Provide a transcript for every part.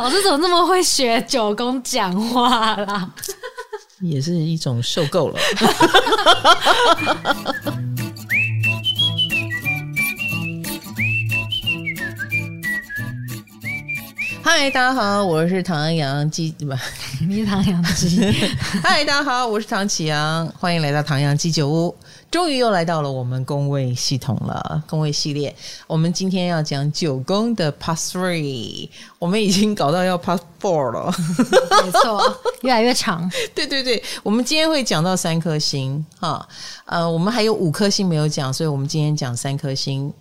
老师怎么那么会学九宫讲话啦？也是一种受够了。嗨，大家好，我是唐阳鸡，不，你是唐阳鸡。嗨，大家好，我是唐启阳，欢迎来到唐阳鸡酒屋。终于又来到了我们宫位系统了，宫位系列。我们今天要讲九宫的 Part Three，我们已经搞到要 Part Four 了，没错，越来越长。对对对，我们今天会讲到三颗星哈，呃，我们还有五颗星没有讲，所以我们今天讲三颗星。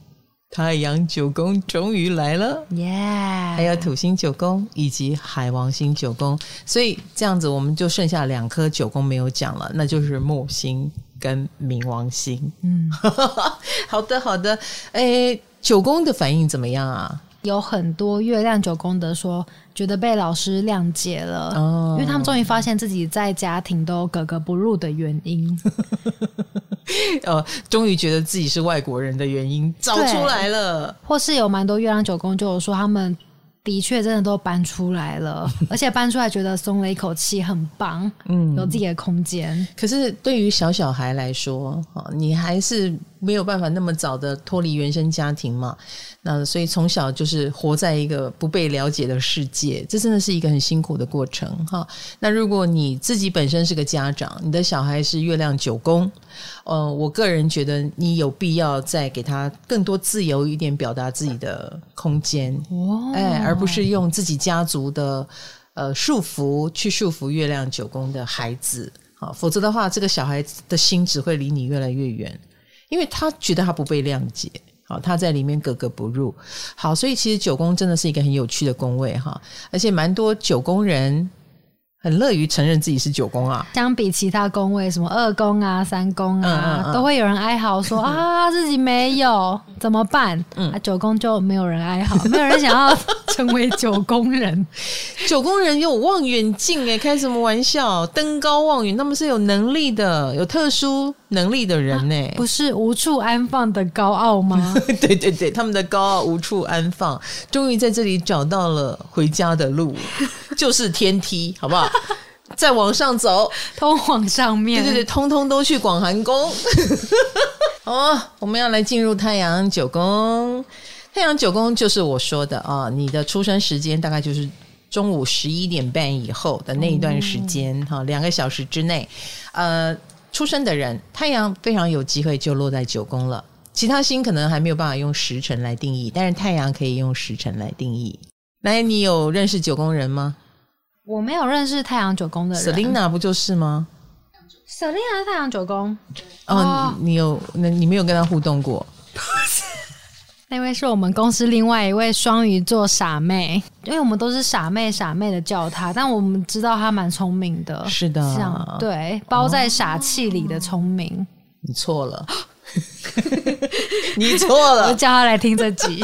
太阳九宫终于来了，耶.还有土星九宫以及海王星九宫，所以这样子我们就剩下两颗九宫没有讲了，那就是木星跟冥王星。嗯，好的好的，诶，九宫的反应怎么样啊？有很多月亮九宫的说，觉得被老师谅解了，哦，因为他们终于发现自己在家庭都格格不入的原因。呃，终于觉得自己是外国人的原因找出来了，或是有蛮多月亮九宫就有说他们的确真的都搬出来了，而且搬出来觉得松了一口气，很棒，嗯，有自己的空间。可是对于小小孩来说，你还是没有办法那么早的脱离原生家庭嘛。那所以从小就是活在一个不被了解的世界，这真的是一个很辛苦的过程哈。那如果你自己本身是个家长，你的小孩是月亮九宫，呃，我个人觉得你有必要再给他更多自由一点表达自己的空间，哦，哎，而不是用自己家族的呃束缚去束缚月亮九宫的孩子，好，否则的话，这个小孩的心只会离你越来越远，因为他觉得他不被谅解。好，他在里面格格不入。好，所以其实九宫真的是一个很有趣的宫位哈，而且蛮多九宫人。很乐于承认自己是九宫啊，相比其他宫位，什么二宫啊、三宫啊，嗯嗯嗯，都会有人哀嚎说 啊自己没有怎么办？嗯，啊、九宫就没有人哀嚎，没有人想要成为九宫人。九宫人有望远镜诶，开什么玩笑？登高望远，他们是有能力的，有特殊能力的人呢，啊，不是无处安放的高傲吗？对对对，他们的高傲无处安放，终于在这里找到了回家的路。就是天梯，好不好？再往上走，通往上面。对对对，通通都去广寒宫。哦，我们要来进入太阳九宫。太阳九宫就是我说的啊，你的出生时间大概就是中午十一点半以后的那一段时间，哈、嗯，两个小时之内，呃，出生的人，太阳非常有机会就落在九宫了。其他星可能还没有办法用时辰来定义，但是太阳可以用时辰来定义。来，你有认识九宫人吗？我没有认识太阳九宫的人，Selina 不就是吗？Selina 是太阳九宫哦，你有那你没有跟他互动过？那位是我们公司另外一位双鱼座傻妹，因为我们都是傻妹傻妹的叫她，但我们知道她蛮聪明的，是的，这样对，包在傻气里的聪明。你错了，你错了，我叫她来听这集，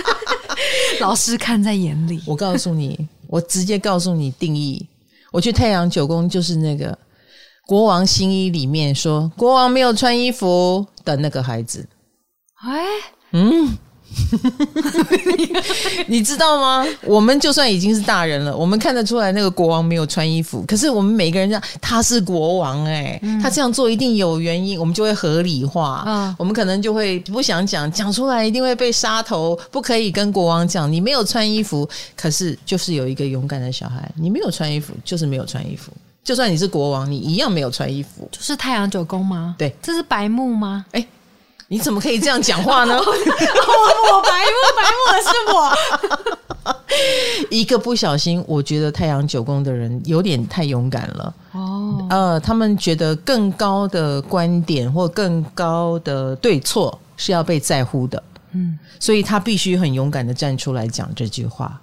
老师看在眼里。我告诉你。我直接告诉你定义，我去太阳九宫就是那个国王新衣里面说国王没有穿衣服的那个孩子。哎，嗯。你知道吗？我们就算已经是大人了，我们看得出来那个国王没有穿衣服。可是我们每个人讲他是国王，欸，哎，他这样做一定有原因，我们就会合理化。嗯，我们可能就会不想讲，讲出来一定会被杀头，不可以跟国王讲你没有穿衣服。可是就是有一个勇敢的小孩，你没有穿衣服就是没有穿衣服，就算你是国王，你一样没有穿衣服。就是太阳九宫吗？对，这是白木吗？哎，欸。你怎么可以这样讲话呢？我我白目白目的是我，一个不小心，我觉得太阳九宫的人有点太勇敢了。哦，呃，他们觉得更高的观点或更高的对错是要被在乎的。嗯，所以他必须很勇敢的站出来讲这句话。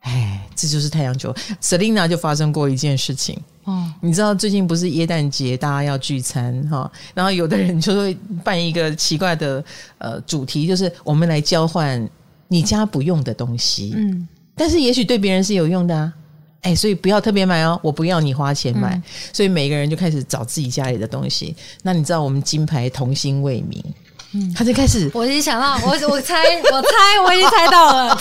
哎，这就是太阳九宫。Selina 就发生过一件事情。哦，你知道最近不是耶诞节，大家要聚餐哈，然后有的人就会办一个奇怪的呃主题，就是我们来交换你家不用的东西，嗯，但是也许对别人是有用的啊，哎，所以不要特别买哦，我不要你花钱买，嗯，所以每个人就开始找自己家里的东西。那你知道我们金牌童心未泯，嗯，他就开始，我已经想到，我我猜，我猜，我已经猜到了。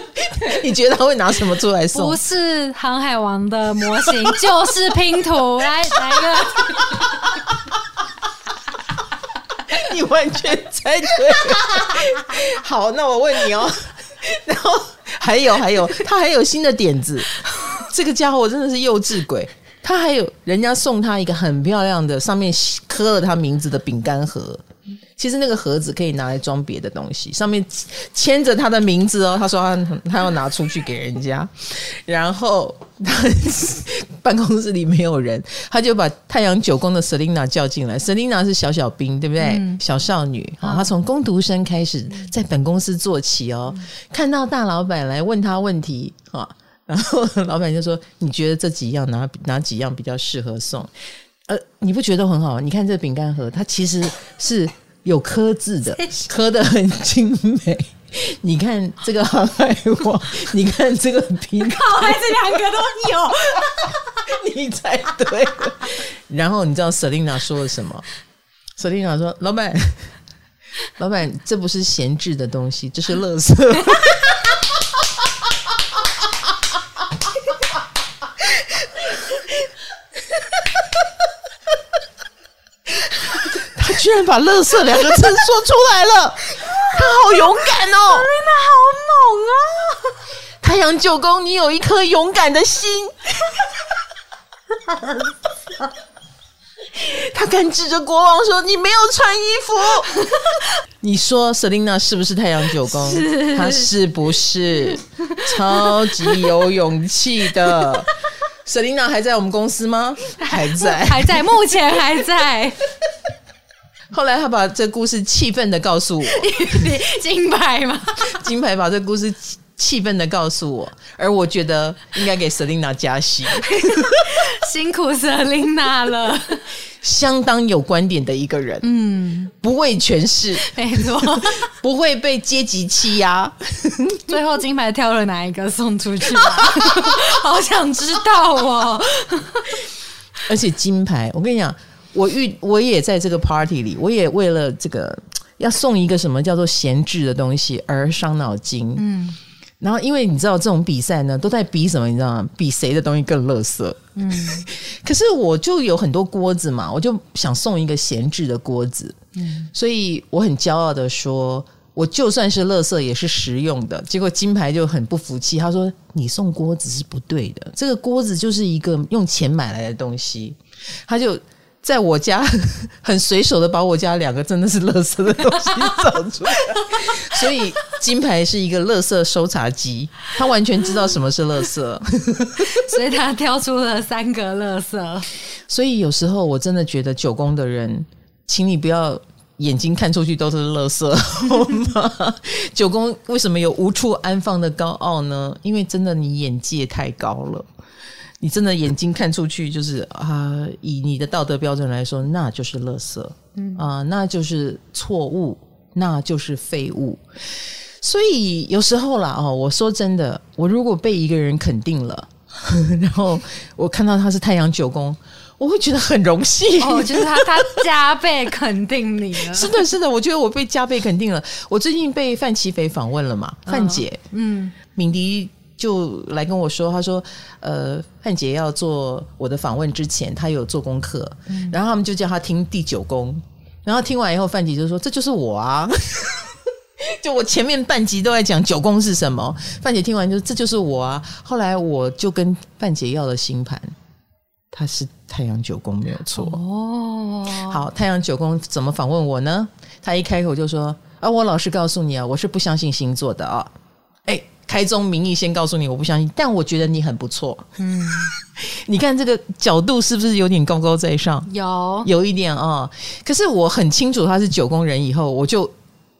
你觉得他会拿什么出来送？不是航海王的模型，就是拼图。来，来一个。你完全猜对。好，那我问你哦。然后还有还有，他还有新的点子。这个家伙真的是幼稚鬼。他还有人家送他一个很漂亮的，上面刻了他名字的饼干盒。其实那个盒子可以拿来装别的东西，上面签着他的名字哦。他说他他要拿出去给人家，然后他 办公室里没有人，他就把太阳九宫的 Selina 叫进来。Selina 是小小兵，对不对？嗯、小少女啊，她从工读生开始在本公司做起哦。看到大老板来问他问题啊，然后 老板就说：“你觉得这几样哪哪几样比较适合送？”呃，你不觉得很好？你看这个饼干盒，它其实是。有刻字的，刻的很精美。你看这个航海王，你看这个拼图，还是两个都有。你猜对了。然后你知道 Selina 说了什么？Selina 说：“老板，老板，这不是闲置的东西，这是垃圾。”居然把“乐色”两个字说出来了，他好勇敢哦！琳娜好猛啊！太阳九宫，你有一颗勇敢的心。他敢指着国王说：“你没有穿衣服。” 你说 Selina 是不是太阳九宫？是他是不是超级有勇气的？Selina 还在我们公司吗？还在，还在，目前还在。后来他把这故事气愤的告诉我，金牌嘛？金牌把这故事气愤的告诉我，而我觉得应该给 Selina 加薪，辛苦 Selina 了，相当有观点的一个人，嗯，不畏权势，没错，不会被阶级欺压。最后金牌挑了哪一个送出去？好想知道哦。而且金牌，我跟你讲。我遇我也在这个 party 里，我也为了这个要送一个什么叫做闲置的东西而伤脑筋。嗯，然后因为你知道这种比赛呢，都在比什么？你知道吗？比谁的东西更垃圾。嗯，可是我就有很多锅子嘛，我就想送一个闲置的锅子。嗯，所以我很骄傲的说，我就算是垃圾也是实用的。结果金牌就很不服气，他说：“你送锅子是不对的，这个锅子就是一个用钱买来的东西。”他就。在我家 很随手的把我家两个真的是垃圾的东西找出来，所以金牌是一个垃圾收查机，他完全知道什么是垃圾，所以他挑出了三个垃圾。所以有时候我真的觉得九宫的人，请你不要眼睛看出去都是垃圾，好吗？九宫为什么有无处安放的高傲呢？因为真的你眼界太高了。你真的眼睛看出去就是啊、呃，以你的道德标准来说，那就是垃圾，嗯啊、呃，那就是错误，那就是废物。所以有时候啦，哦，我说真的，我如果被一个人肯定了，然后我看到他是太阳九宫，我会觉得很荣幸。哦，就是他他加倍肯定你了。是的，是的，我觉得我被加倍肯定了。我最近被范琪斐访问了嘛，范姐，嗯，敏迪。就来跟我说，他说：“呃，范姐要做我的访问之前，他有做功课，嗯、然后他们就叫他听第九宫，然后听完以后，范姐就说：‘这就是我啊！’ 就我前面半集都在讲九宫是什么，范姐听完就这就是我啊。后来我就跟范姐要了星盘，他是太阳九宫没有错哦。好，太阳九宫怎么访问我呢？他一开口就说：‘啊，我老实告诉你啊，我是不相信星座的啊。’哎。”开宗明义，先告诉你，我不相信，但我觉得你很不错。嗯，你看这个角度是不是有点高高在上？有，有一点啊、哦。可是我很清楚他是九宫人，以后我就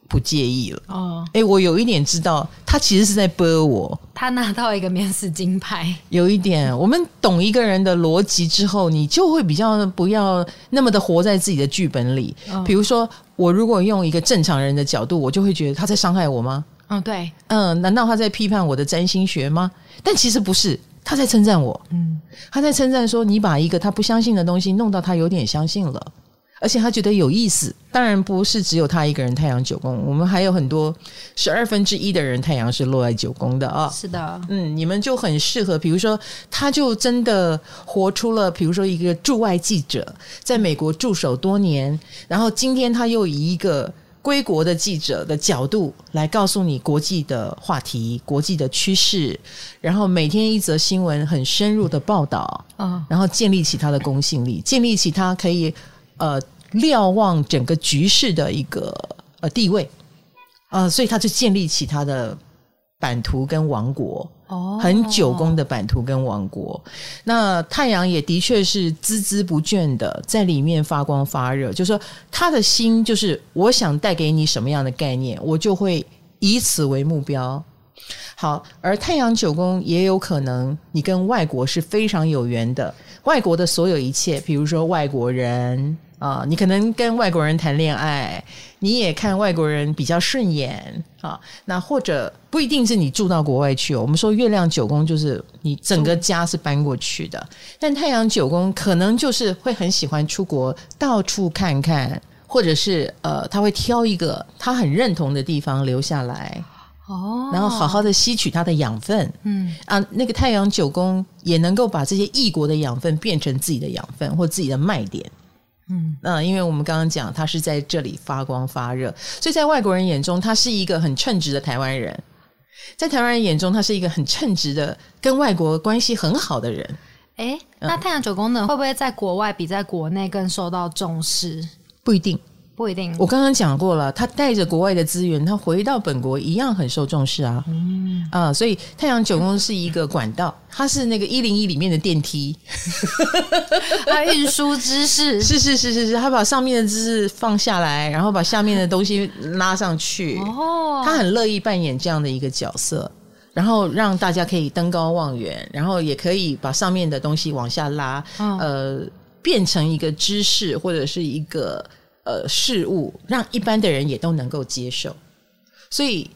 不介意了。哦，哎，我有一点知道，他其实是在播我。他拿到一个面试金牌。有一点，我们懂一个人的逻辑之后，你就会比较不要那么的活在自己的剧本里。哦、比如说，我如果用一个正常人的角度，我就会觉得他在伤害我吗？嗯、哦，对，嗯，难道他在批判我的占星学吗？但其实不是，他在称赞我。嗯，他在称赞说，你把一个他不相信的东西弄到他有点相信了，而且他觉得有意思。当然不是只有他一个人太阳九宫，我们还有很多十二分之一的人太阳是落在九宫的啊。是的，嗯，你们就很适合。比如说，他就真的活出了，比如说一个驻外记者，在美国驻守多年，然后今天他又以一个。归国的记者的角度来告诉你国际的话题、国际的趋势，然后每天一则新闻很深入的报道，啊，然后建立起他的公信力，建立起他可以呃瞭望整个局势的一个呃地位，啊，所以他就建立起他的版图跟王国。很久宫的版图跟王国，那太阳也的确是孜孜不倦的在里面发光发热。就是说，他的心就是我想带给你什么样的概念，我就会以此为目标。好，而太阳九宫也有可能你跟外国是非常有缘的，外国的所有一切，比如说外国人。啊，你可能跟外国人谈恋爱，你也看外国人比较顺眼啊。那或者不一定是你住到国外去哦。我们说月亮九宫就是你整个家是搬过去的，但太阳九宫可能就是会很喜欢出国，到处看看，或者是呃，他会挑一个他很认同的地方留下来哦，然后好好的吸取它的养分。嗯啊，那个太阳九宫也能够把这些异国的养分变成自己的养分或自己的卖点。嗯，那因为我们刚刚讲，他是在这里发光发热，所以在外国人眼中，他是一个很称职的台湾人；在台湾人眼中，他是一个很称职的、跟外国关系很好的人。诶，那太阳九宫呢，会不会在国外比在国内更受到重视？不一定。不一定，我刚刚讲过了，他带着国外的资源，他回到本国一样很受重视啊。嗯啊，所以太阳九宫是一个管道，它是那个一零一里面的电梯，他运输知识，是是是是是，他把上面的知识放下来，然后把下面的东西拉上去。哦，他很乐意扮演这样的一个角色，然后让大家可以登高望远，然后也可以把上面的东西往下拉，哦、呃，变成一个知识或者是一个。呃，事物让一般的人也都能够接受，所以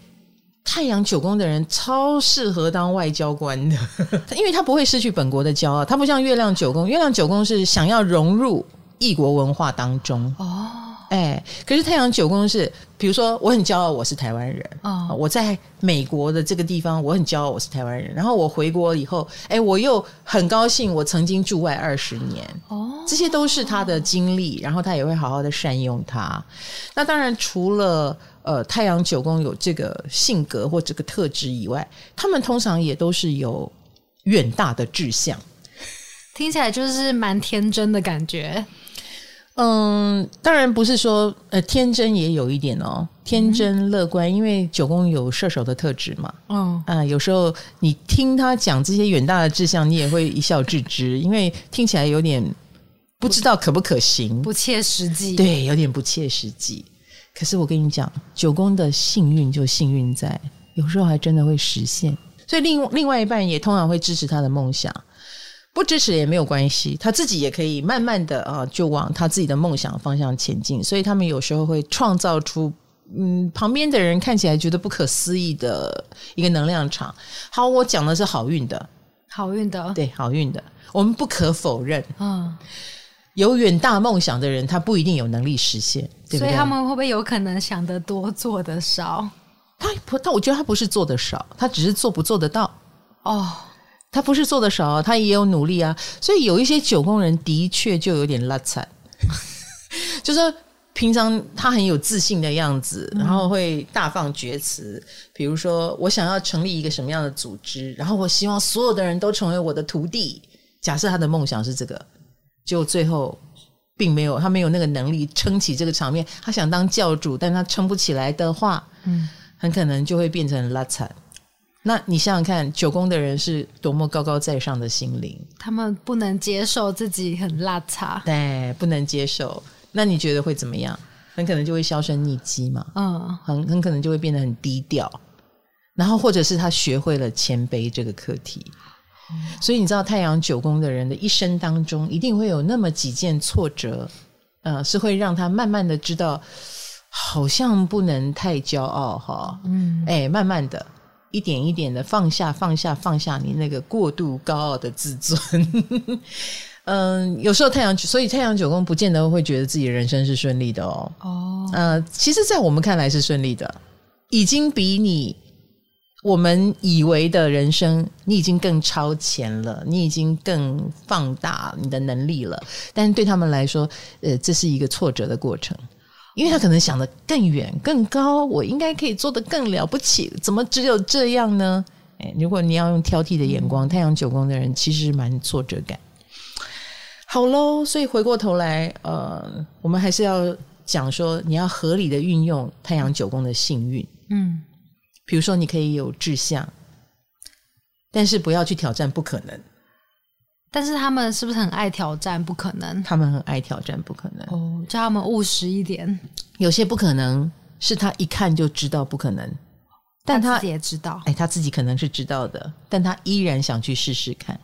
太阳九宫的人超适合当外交官的，因为他不会失去本国的骄傲，他不像月亮九宫，月亮九宫是想要融入异国文化当中。哎，可是太阳九宫是，比如说我很骄傲我是台湾人啊，哦，我在美国的这个地方我很骄傲我是台湾人，然后我回国以后，哎，我又很高兴我曾经驻外二十年哦，这些都是他的经历，然后他也会好好的善用它。那当然除了呃太阳九宫有这个性格或这个特质以外，他们通常也都是有远大的志向，听起来就是蛮天真的感觉。嗯，当然不是说呃天真也有一点哦，天真乐观，因为九宫有射手的特质嘛。嗯啊，有时候你听他讲这些远大的志向，你也会一笑置之，因为听起来有点不知道可不可行，不切实际。对，有点不切实际。可是我跟你讲，九宫的幸运就幸运在有时候还真的会实现，所以另另外一半也通常会支持他的梦想。不支持也没有关系，他自己也可以慢慢的啊，就往他自己的梦想方向前进。所以他们有时候会创造出，嗯，旁边的人看起来觉得不可思议的一个能量场。好，我讲的是好运的，好运的，对，好运的。我们不可否认，嗯，有远大梦想的人，他不一定有能力实现，对不对？所以他们会不会有可能想得多，做得少？他不，他我觉得他不是做得少，他只是做不做得到哦。他不是做的少，他也有努力啊。所以有一些九宫人的确就有点拉惨，就是说平常他很有自信的样子，然后会大放厥词。比如说，我想要成立一个什么样的组织，然后我希望所有的人都成为我的徒弟。假设他的梦想是这个，就最后并没有，他没有那个能力撑起这个场面。他想当教主，但他撑不起来的话，嗯，很可能就会变成拉惨。那你想想看，九宫的人是多么高高在上的心灵，他们不能接受自己很邋遢，对，不能接受。那你觉得会怎么样？很可能就会销声匿迹嘛，嗯，很很可能就会变得很低调，然后或者是他学会了谦卑这个课题。嗯，所以你知道，太阳九宫的人的一生当中，一定会有那么几件挫折，呃，是会让他慢慢的知道，好像不能太骄傲哈，嗯，哎，慢慢的。一点一点的放下，放下，放下你那个过度高傲的自尊，嗯，有时候太阳，所以太阳九宫不见得会觉得自己的人生是顺利的哦。哦，呃，其实，在我们看来是顺利的，已经比你我们以为的人生，你已经更超前了，你已经更放大你的能力了。但是对他们来说，呃，这是一个挫折的过程，因为他可能想的更远、更高，我应该可以做的更了不起，怎么只有这样呢？诶，如果你要用挑剔的眼光，太阳九宫的人其实蛮挫折感。好喽，所以回过头来，呃，我们还是要讲说，你要合理的运用太阳九宫的幸运。嗯，比如说你可以有志向，但是不要去挑战不可能。但是他们是不是很爱挑战不可能？他们很爱挑战不可能。哦，叫他们务实一点。有些不可能是他一看就知道不可能，但他，他自己也知道。哎，他自己可能是知道的，但他依然想去试试看。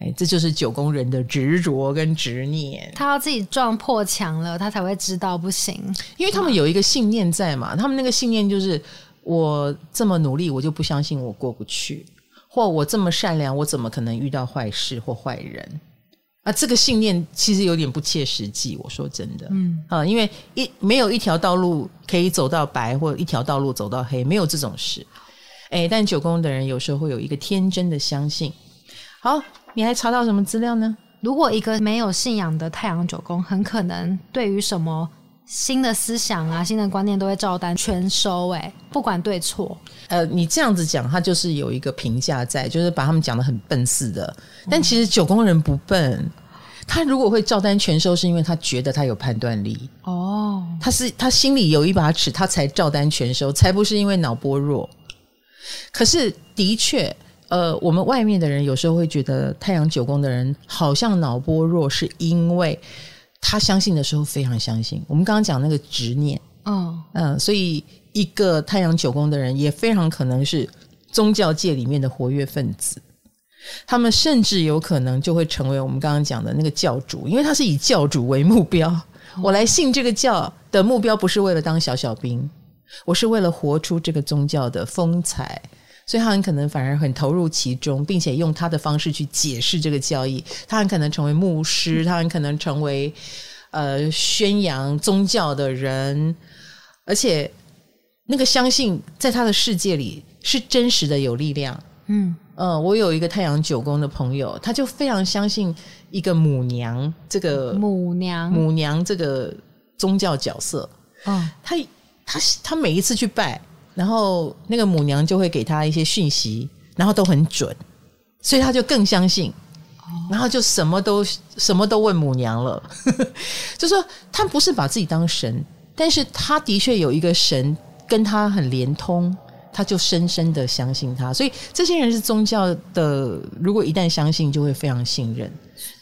哎，这就是九宫人的执着跟执念。他要自己撞破墙了，他才会知道不行。因为他们有一个信念在嘛，他们那个信念就是：我这么努力，我就不相信我过不去；或我这么善良，我怎么可能遇到坏事或坏人？啊，这个信念其实有点不切实际。我说真的，嗯啊，因为一没有一条道路可以走到白，或一条道路走到黑，没有这种事。哎，但九宫的人有时候会有一个天真的相信。好。你还查到什么资料呢？如果一个没有信仰的太阳九宫，很可能对于什么新的思想啊、新的观念都会照单全收，哎，不管对错。呃，你这样子讲，他就是有一个评价在，就是把他们讲的很笨似的。但其实九宫人不笨，他如果会照单全收，是因为他觉得他有判断力。哦，他是他心里有一把尺，他才照单全收，才不是因为脑波弱。可是的确。呃，我们外面的人有时候会觉得太阳九宫的人好像脑波弱，是因为他相信的时候非常相信。我们刚刚讲那个执念，嗯嗯，所以一个太阳九宫的人也非常可能是宗教界里面的活跃分子，他们甚至有可能就会成为我们刚刚讲的那个教主，因为他是以教主为目标。我来信这个教的目标不是为了当小小兵，我是为了活出这个宗教的风采。所以他很可能反而很投入其中，并且用他的方式去解释这个教义。他很可能成为牧师，他很可能成为呃宣扬宗教的人，而且那个相信在他的世界里是真实的有力量。嗯嗯、呃，我有一个太阳九宫的朋友，他就非常相信一个母娘这个母娘母娘这个宗教角色。哦，他他他每一次去拜。然后那个母娘就会给他一些讯息，然后都很准，所以他就更相信，然后就什么都什么都问母娘了。就说他不是把自己当神，但是他的确有一个神跟他很连通，他就深深的相信他。所以这些人是宗教的，如果一旦相信，就会非常信任。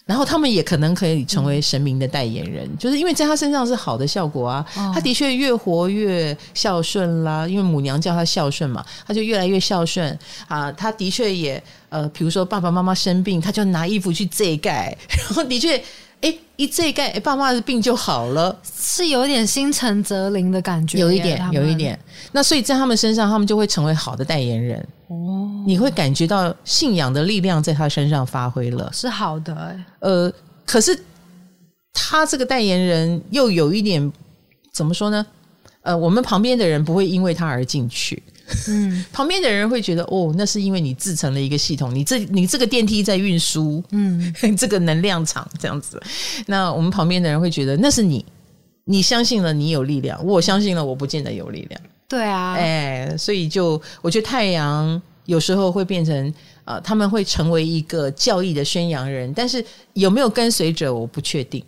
然后他们也可能可以成为神明的代言人，嗯、就是因为在他身上是好的效果啊。哦、他的确越活越孝顺啦，因为母娘叫他孝顺嘛，他就越来越孝顺啊。他的确也呃，比如说爸爸妈妈生病，他就拿衣服去遮盖，然后的确。哎，一这盖，哎，爸妈的病就好了，是有一点心诚则灵的感觉，有一点，有一点。那所以在他们身上，他们就会成为好的代言人。哦，你会感觉到信仰的力量在他身上发挥了，是好的。哎，呃，可是他这个代言人又有一点怎么说呢？呃，我们旁边的人不会因为他而进去。嗯，旁边的人会觉得哦，那是因为你自成了一个系统，你这你这个电梯在运输，嗯，这个能量场这样子。那我们旁边的人会觉得那是你，你相信了你有力量，我相信了我不见得有力量。对啊，哎，所以就我觉得太阳有时候会变成呃，他们会成为一个教义的宣扬人，但是有没有跟随者我不确定。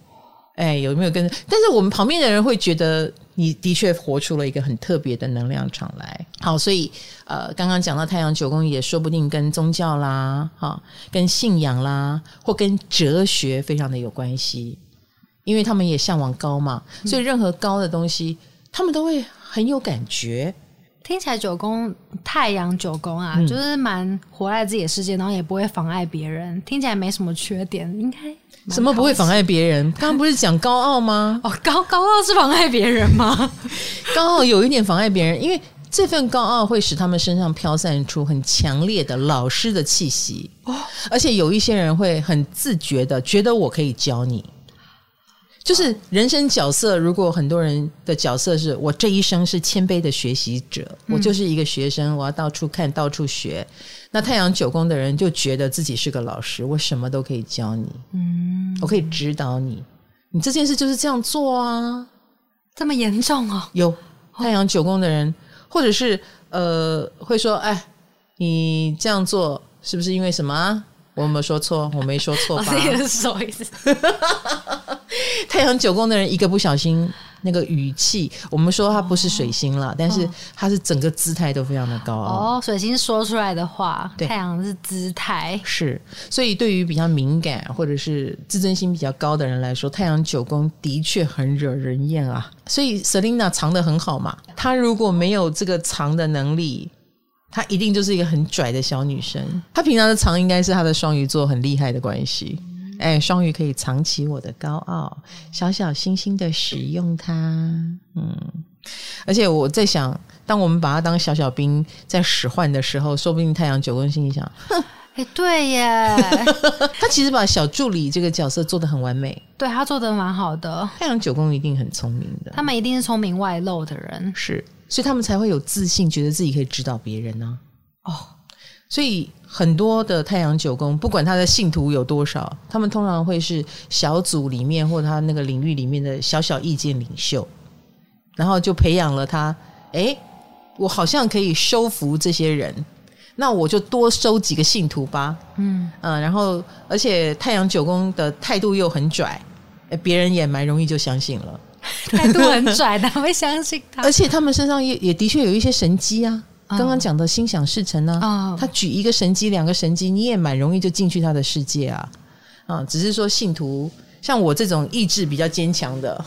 哎，有没有跟？但是我们旁边的人会觉得。你的确活出了一个很特别的能量场来，好，所以呃，刚刚讲到太阳九宫，也说不定跟宗教啦，哈，跟信仰啦，或跟哲学非常的有关系，因为他们也向往高嘛，所以任何高的东西，他们都会很有感觉。听起来九宫太阳九宫啊，嗯、就是蛮活在自己的世界，然后也不会妨碍别人，听起来没什么缺点，应该。什么不会妨碍别人？刚刚不是讲高傲吗？哦，高高傲是妨碍别人吗？高傲有一点妨碍别人，因为这份高傲会使他们身上飘散出很强烈的老师的气息。哦，而且有一些人会很自觉的觉得我可以教你。就是人生角色，如果很多人的角色是我这一生是谦卑的学习者，嗯、我就是一个学生，我要到处看，到处学。那太阳九宫的人就觉得自己是个老师，我什么都可以教你，嗯，我可以指导你，你这件事就是这样做啊，这么严重啊？有太阳九宫的人，或者是呃，会说，哎，你这样做是不是因为什么？我有没有说错？我没说错吧？这个是什么意思？太阳九宫的人一个不小心，那个语气，我们说他不是水星了，哦、但是他是整个姿态都非常的高傲。哦，水星说出来的话，太阳是姿态，是。所以对于比较敏感或者是自尊心比较高的人来说，太阳九宫的确很惹人厌啊。所以 Selina 藏的很好嘛，她如果没有这个藏的能力，她一定就是一个很拽的小女生。她平常的藏应该是她的双鱼座很厉害的关系。哎，双鱼可以藏起我的高傲，小小心心的使用它。嗯，而且我在想，当我们把它当小小兵在使唤的时候，说不定太阳九宫心里想，哼，哎，对耶，他其实把小助理这个角色做的很完美，对，他做的蛮好的。太阳九宫一定很聪明的，他们一定是聪明外露的人，是，所以他们才会有自信，觉得自己可以指导别人呢、啊。哦。所以很多的太阳九宫，不管他的信徒有多少，他们通常会是小组里面或他那个领域里面的小小意见领袖，然后就培养了他。诶，我好像可以收服这些人，那我就多收几个信徒吧。嗯嗯，然后而且太阳九宫的态度又很拽，别人也蛮容易就相信了。态度很拽，他会相信他。而且他们身上也也的确有一些神机啊。刚刚讲的心想事成呢、啊，他举一个神机，两个神机，你也蛮容易就进去他的世界啊，啊，只是说信徒像我这种意志比较坚强的，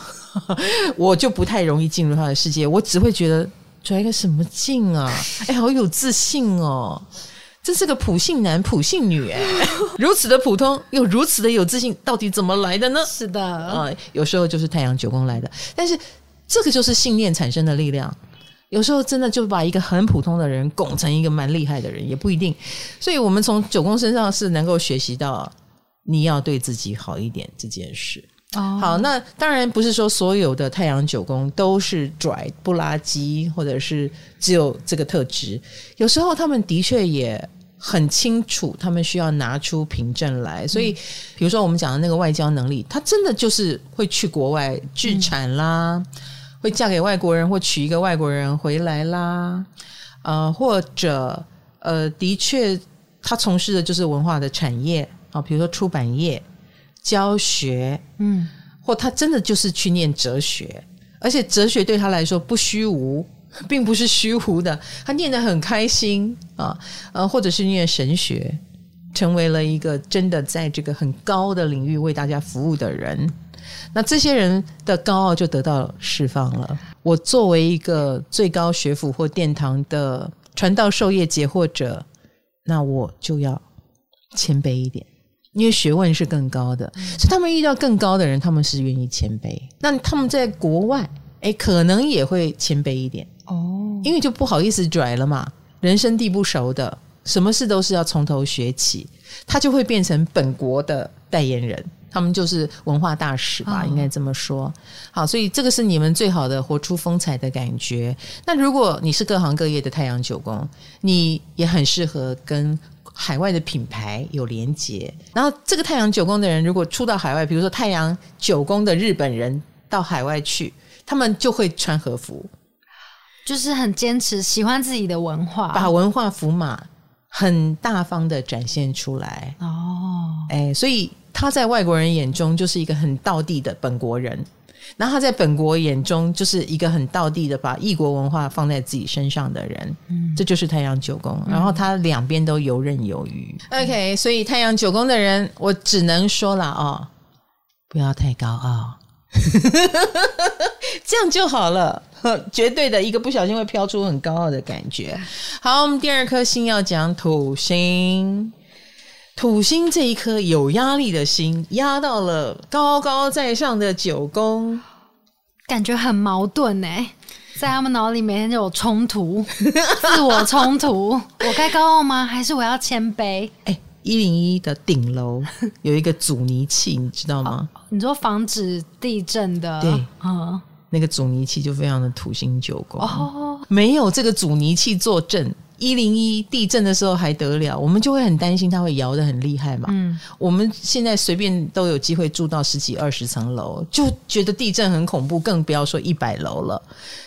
我就不太容易进入他的世界，我只会觉得拽个什么劲啊，哎，好有自信哦，这是个普信男普信女哎，如此的普通又如此的有自信，到底怎么来的呢？是的，啊，有时候就是太阳九宫来的，但是这个就是信念产生的力量。有时候真的就把一个很普通的人拱成一个蛮厉害的人，也不一定。所以，我们从九宫身上是能够学习到你要对自己好一点这件事。哦，好，那当然不是说所有的太阳九宫都是拽不拉几，或者是只有这个特质。有时候他们的确也很清楚，他们需要拿出凭证来。所以，比如说我们讲的那个外交能力，他真的就是会去国外置产啦。嗯会嫁给外国人，或娶一个外国人回来啦，呃，或者呃，的确，他从事的就是文化的产业啊，比如说出版业、教学，嗯，或他真的就是去念哲学，而且哲学对他来说不虚无，并不是虚无的，他念得很开心啊，呃，或者是念神学，成为了一个真的在这个很高的领域为大家服务的人。那这些人的高傲就得到释放了。我作为一个最高学府或殿堂的传道授业解惑者，那我就要谦卑一点，因为学问是更高的。所以他们遇到更高的人，他们是愿意谦卑。那他们在国外，诶，可能也会谦卑一点哦，因为就不好意思拽了嘛。人生地不熟的，什么事都是要从头学起，他就会变成本国的代言人。他们就是文化大使吧，应该这么说。好，所以这个是你们最好的活出风采的感觉。那如果你是各行各业的太阳九宫，你也很适合跟海外的品牌有连结。然后这个太阳九宫的人，如果出到海外，比如说太阳九宫的日本人到海外去，他们就会穿和服，就是很坚持，喜欢自己的文化，把文化符码很大方的展现出来。哦，哎，所以。他在外国人眼中就是一个很道地的本国人，然后他在本国眼中就是一个很道地的把异国文化放在自己身上的人，嗯，这就是太阳九宫。然后他两边都游刃有余。嗯、OK，所以太阳九宫的人，我只能说了哦，不要太高傲，这样就好了。绝对的一个不小心会飘出很高傲的感觉。好，我们第二颗星要讲土星。土星这一颗有压力的心，压到了高高在上的九宫，感觉很矛盾哎。在他们脑里每天有冲突，自我冲突。我该高傲吗？还是我要谦卑？哎，一零一的顶楼 有一个阻尼器，你知道吗？哦，你说防止地震的？对，嗯，那个阻尼器就非常的土星九宫哦，没有这个阻尼器坐镇。一零一地震的时候还得了，我们就会很担心它会摇得很厉害嘛。嗯，我们现在随便都有机会住到十几二十层楼，就觉得地震很恐怖，更不要说一百楼了。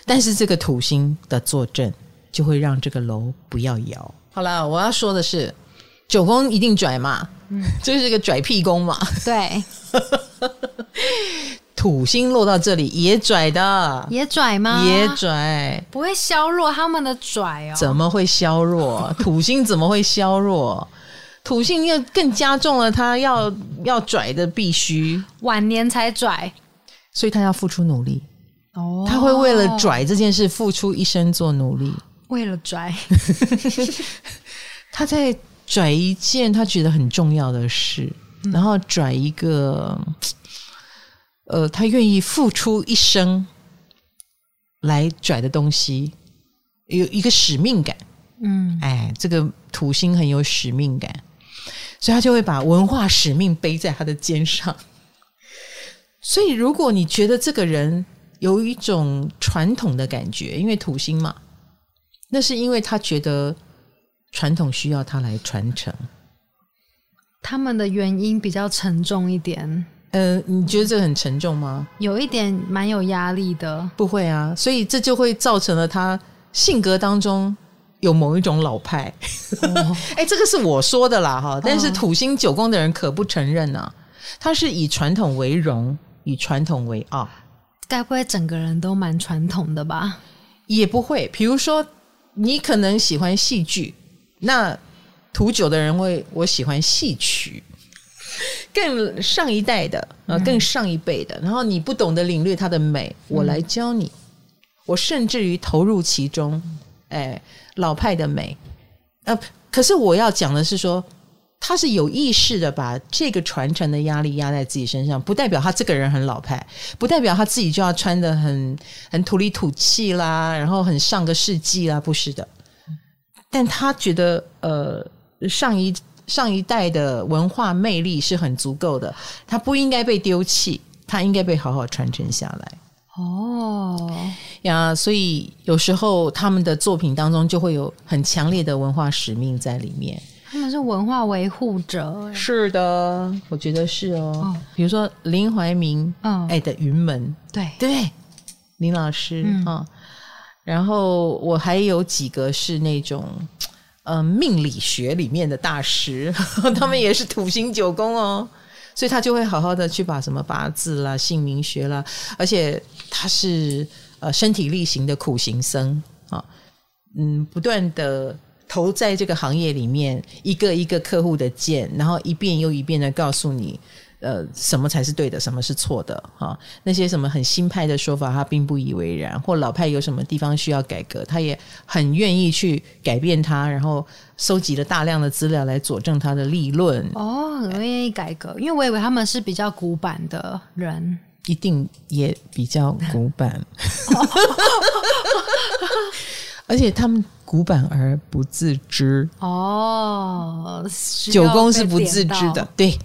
但是这个土星的坐镇就会让这个楼不要摇。好了，我要说的是，九宫一定拽嘛，嗯，这是一个拽屁宫嘛。对。土星落到这里也拽的，也拽吗？也拽，不会削弱他们的拽哦。怎么会削弱？土星怎么会削弱？土星又更加重了他要要拽的必须，晚年才拽，所以他要付出努力。哦，他会为了拽这件事付出一生做努力。为了拽，他在拽一件他觉得很重要的事，嗯、然后拽一个。呃，他愿意付出一生来拽的东西，有一个使命感。嗯，哎，这个土星很有使命感，所以他就会把文化使命背在他的肩上。所以，如果你觉得这个人有一种传统的感觉，因为土星嘛，那是因为他觉得传统需要他来传承。他们的原因比较沉重一点。呃，你觉得这个很沉重吗？有一点蛮有压力的。不会啊，所以这就会造成了他性格当中有某一种老派。哎、哦欸，这个是我说的啦哈，但是土星九宫的人可不承认啊。他是以传统为荣，以传统为傲。该不会整个人都蛮传统的吧？也不会。比如说，你可能喜欢戏剧，那土九的人会，我喜欢戏曲。更上一代的啊，更上一辈的，然后你不懂得领略它的美，我来教你。我甚至于投入其中，哎，老派的美。呃，可是我要讲的是说，他是有意识的把这个传承的压力压在自己身上，不代表他这个人很老派，不代表他自己就要穿得很很土里土气啦，然后很上个世纪啦，不是的。但他觉得，呃，上一。上一代的文化魅力是很足够的，它不应该被丢弃，它应该被好好传承下来。哦呀，所以有时候他们的作品当中就会有很强烈的文化使命在里面。他们是文化维护者，是的，我觉得是哦。哦比如说林怀民，嗯，哎的云门，对对，林老师啊、嗯哦，然后我还有几个是那种。呃，命理学里面的大师，他们也是土星九宫哦，所以他就会好好的去把什么八字啦、姓名学啦，而且他是呃身体力行的苦行僧啊，嗯，不断的投在这个行业里面，一个一个客户的见，然后一遍又一遍的告诉你。呃，什么才是对的，什么是错的？哈，那些什么很新派的说法，他并不以为然；或老派有什么地方需要改革，他也很愿意去改变它，然后收集了大量的资料来佐证他的立论。哦，很愿意改革，因为我以为他们是比较古板的人，一定也比较古板，而且他们古板而不自知。哦，九宫是不自知的，对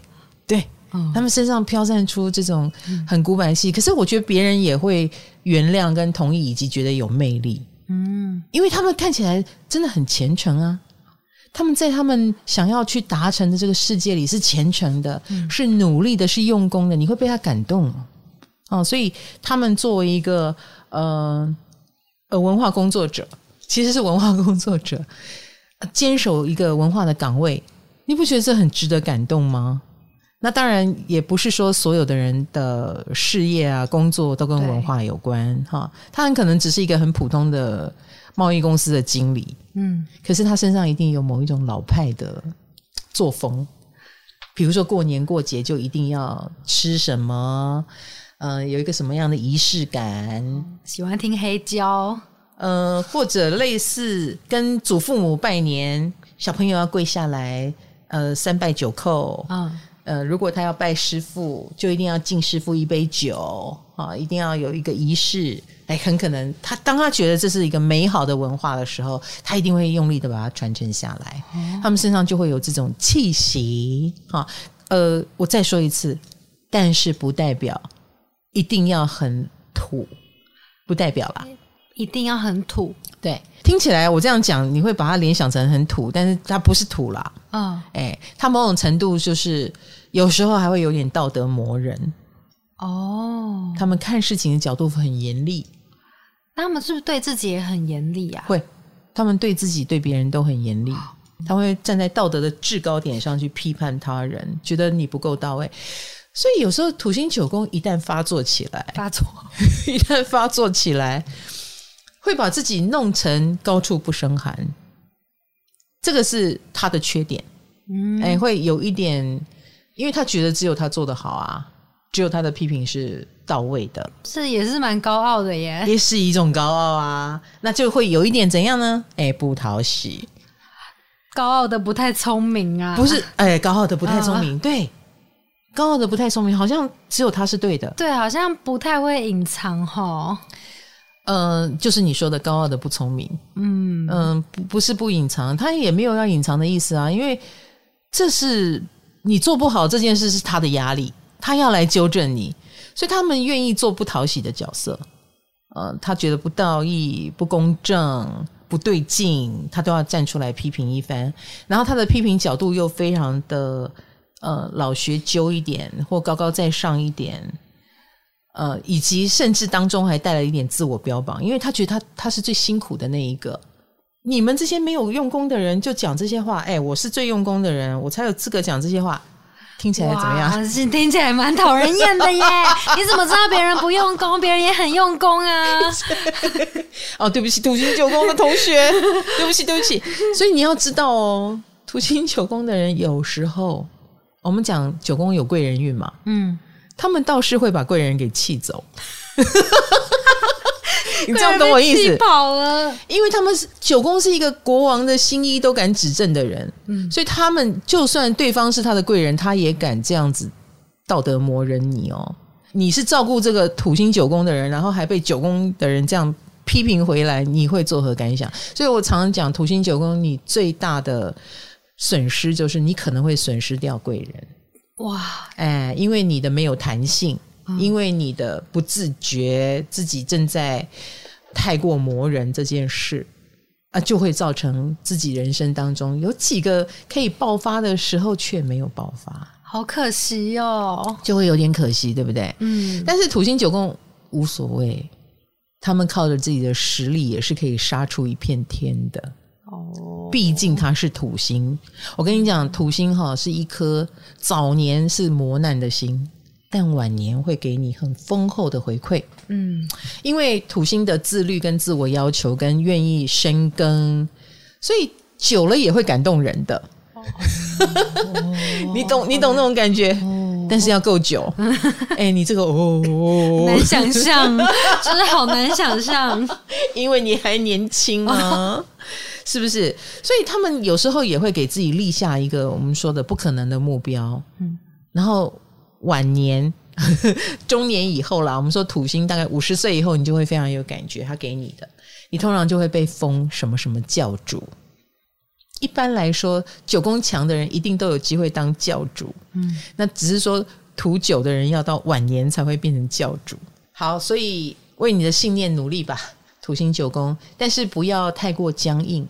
对。他们身上飘散出这种很古板气，可是我觉得别人也会原谅跟同意，以及觉得有魅力。嗯，因为他们看起来真的很虔诚啊，他们在他们想要去达成的这个世界里是虔诚的，是努力的，是用功的，你会被他感动哦。所以他们作为一个呃呃文化工作者，其实是文化工作者，坚守一个文化的岗位，你不觉得这很值得感动吗？那当然也不是说所有的人的事业啊、工作都跟文化有关哈，他很可能只是一个很普通的贸易公司的经理，嗯，可是他身上一定有某一种老派的作风，比如说过年过节就一定要吃什么，呃，有一个什么样的仪式感，喜欢听黑胶，呃，或者类似跟祖父母拜年，小朋友要跪下来，呃，三拜九叩啊。呃，如果他要拜师傅，就一定要敬师傅一杯酒啊，一定要有一个仪式。哎，很可能他当他觉得这是一个美好的文化的时候，他一定会用力的把它传承下来。哦、他们身上就会有这种气息。哈，呃，我再说一次，但是不代表一定要很土，不代表啦，一定要很土。对，听起来我这样讲，你会把它联想成很土，但是它不是土啦。嗯、哦，哎，它某种程度就是有时候还会有点道德磨人。哦，他们看事情的角度很严厉，那他们是不是对自己也很严厉啊？会，他们对自己、对别人都很严厉。他会站在道德的制高点上去批判他人，觉得你不够到位。所以有时候土星九宫一旦发作起来，发作，一旦发作起来。会把自己弄成高处不胜寒，这个是他的缺点。嗯，哎，会有一点，因为他觉得只有他做得好啊，只有他的批评是到位的，是也是蛮高傲的耶，也是一种高傲啊。那就会有一点怎样呢？哎，不讨喜，高傲的不太聪明啊。不是，哎，高傲的不太聪明，啊、对，高傲的不太聪明，好像只有他是对的，对，好像不太会隐藏哈。嗯、呃，就是你说的高傲的不聪明，嗯嗯、呃，不不是不隐藏，他也没有要隐藏的意思啊，因为这是你做不好这件事是他的压力，他要来纠正你，所以他们愿意做不讨喜的角色，呃，他觉得不道义、不公正、不对劲，他都要站出来批评一番，然后他的批评角度又非常的呃老学究一点，或高高在上一点。呃，以及甚至当中还带了一点自我标榜，因为他觉得他他是最辛苦的那一个。你们这些没有用功的人就讲这些话，哎，我是最用功的人，我才有资格讲这些话。听起来怎么样？听起来蛮讨人厌的耶！你怎么知道别人不用功，别人也很用功啊？哦，对不起，土星九宫的同学，对不起，对不起。所以你要知道哦，土星九宫的人有时候，我们讲九宫有贵人运嘛，嗯。他们倒是会把贵人给气走，你这样懂我意思？跑了，因为他们是九宫是一个国王的新衣都敢指正的人，嗯，所以他们就算对方是他的贵人，他也敢这样子道德磨人你哦。你是照顾这个土星九宫的人，然后还被九宫的人这样批评回来，你会作何感想？所以我常常讲，土星九宫你最大的损失就是你可能会损失掉贵人。哇，哎，因为你的没有弹性，嗯、因为你的不自觉，自己正在太过磨人这件事啊，就会造成自己人生当中有几个可以爆发的时候却没有爆发，好可惜哦，就会有点可惜，对不对？嗯，但是土星九宫无所谓，他们靠着自己的实力也是可以杀出一片天的。哦，毕竟它是土星。我跟你讲，土星哈是一颗早年是磨难的星，但晚年会给你很丰厚的回馈。嗯，因为土星的自律跟自我要求跟愿意深耕，所以久了也会感动人的。哦、你懂，你懂那种感觉，哦、但是要够久。哎、欸，你这个哦，难想象，真的好难想象，因为你还年轻啊。哦是不是？所以他们有时候也会给自己立下一个我们说的不可能的目标，嗯，然后晚年、中年以后啦，我们说土星大概五十岁以后，你就会非常有感觉，他给你的，你通常就会被封什么什么教主。一般来说，九宫强的人一定都有机会当教主，嗯，那只是说土九的人要到晚年才会变成教主。好，所以为你的信念努力吧，土星九宫，但是不要太过僵硬。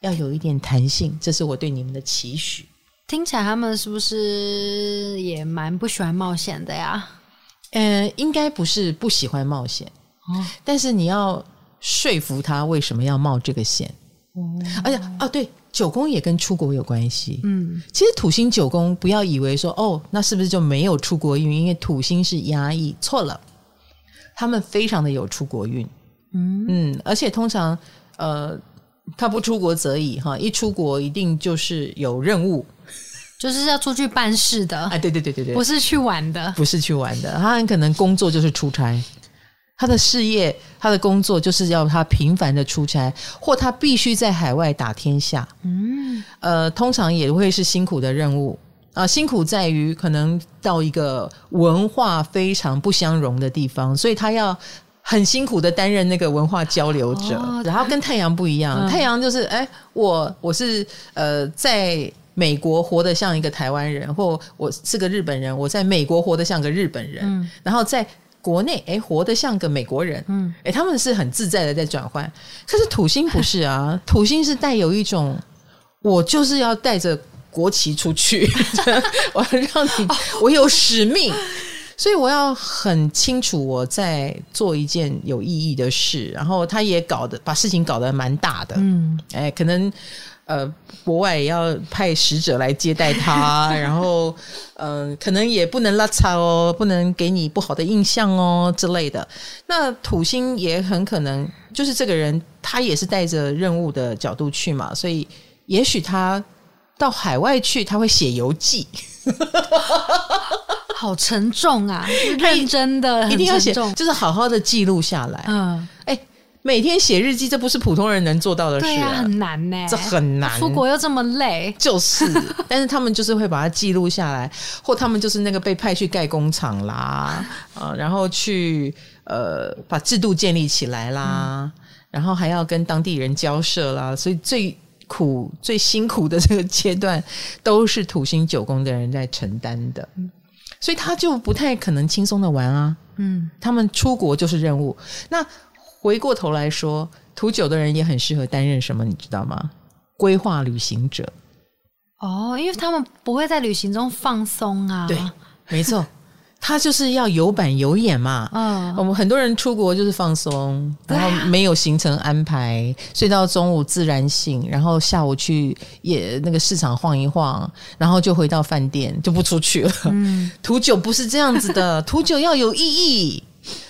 要有一点弹性，这是我对你们的期许。听起来他们是不是也蛮不喜欢冒险的呀？呃，应该不是不喜欢冒险，哦，但是你要说服他为什么要冒这个险。哦，而且哦，对，九宫也跟出国有关系。嗯，其实土星九宫，不要以为说哦，那是不是就没有出国运？因为土星是压抑，错了，他们非常的有出国运。嗯嗯，而且通常呃。他不出国则已哈，一出国一定就是有任务，就是要出去办事的。哎，对对对对对，不是去玩的，不是去玩的。他很可能工作就是出差，他的事业、他的工作就是要他频繁的出差，或他必须在海外打天下。嗯，呃，通常也会是辛苦的任务，啊，辛苦在于可能到一个文化非常不相容的地方，所以他要很辛苦的担任那个文化交流者，哦、然后跟太阳不一样。嗯、太阳就是，哎，我我是呃，在美国活得像一个台湾人，或我是个日本人，我在美国活得像个日本人，嗯、然后在国内哎活得像个美国人，嗯，哎，他们是很自在的在转换。可是土星不是啊，土星是带有一种，我就是要带着国旗出去，我要让你，我有使命。所以我要很清楚我在做一件有意义的事，然后他也搞得把事情搞得蛮大的，嗯，哎，可能呃国外也要派使者来接待他，然后嗯、呃，可能也不能拉差哦，不能给你不好的印象哦之类的。那土星也很可能就是这个人，他也是带着任务的角度去嘛，所以也许他到海外去，他会写游记。好沉重啊！认真的，一定要写，就是好好的记录下来。嗯，哎，每天写日记，这不是普通人能做到的事，啊，很难呢，这很难。出国又这么累，就是。但是他们就是会把它记录下来，或他们就是那个被派去盖工厂啦，啊，然后去呃把制度建立起来啦，嗯、然后还要跟当地人交涉啦，所以最苦、最辛苦的这个阶段，都是土星九宫的人在承担的。所以他就不太可能轻松的玩啊，嗯，他们出国就是任务。那回过头来说，图九的人也很适合担任什么，你知道吗？规划旅行者。哦，因为他们不会在旅行中放松啊。对，没错。他就是要有板有眼嘛，嗯，我们很多人出国就是放松，然后没有行程安排，睡到中午自然醒，然后下午去也那个市场晃一晃，然后就回到饭店就不出去了。嗯，土九不是这样子的，土九要有意义，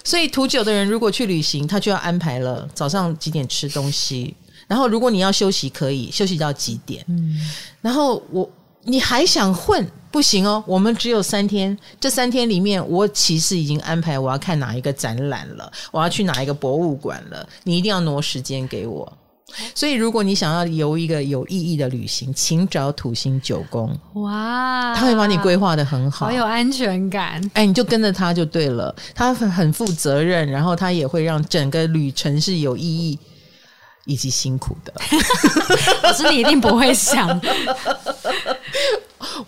所以土九的人如果去旅行，他就要安排了早上几点吃东西，然后如果你要休息，可以休息到几点，嗯，然后我你还想混？不行哦，我们只有三天。这三天里面，我其实已经安排我要看哪一个展览了，我要去哪一个博物馆了。你一定要挪时间给我。所以，如果你想要游一个有意义的旅行，请找土星九宫。哇，他会把你规划的很好，好有安全感。哎，你就跟着他就对了。他很很负责任，然后他也会让整个旅程是有意义以及辛苦的。可是你一定不会想。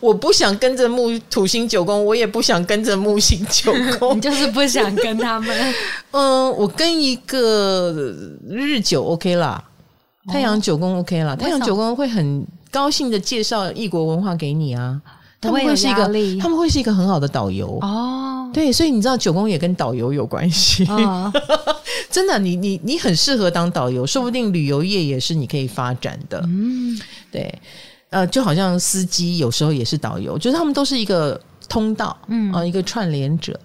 我不想跟着木土星九宫，我也不想跟着木星九宫，你就是不想跟他们。嗯，我跟一个日久 OK 啦，太阳九宫 OK 了，太阳九宫会很高兴的介绍异国文化给你啊，他们会是一个，他们会是一个很好的导游哦。对，所以你知道九宫也跟导游有关系，哦、真的，你你你很适合当导游，说不定旅游业也是你可以发展的。嗯，对。呃，就好像司机有时候也是导游，就是他们都是一个通道，嗯啊、呃，一个串联者。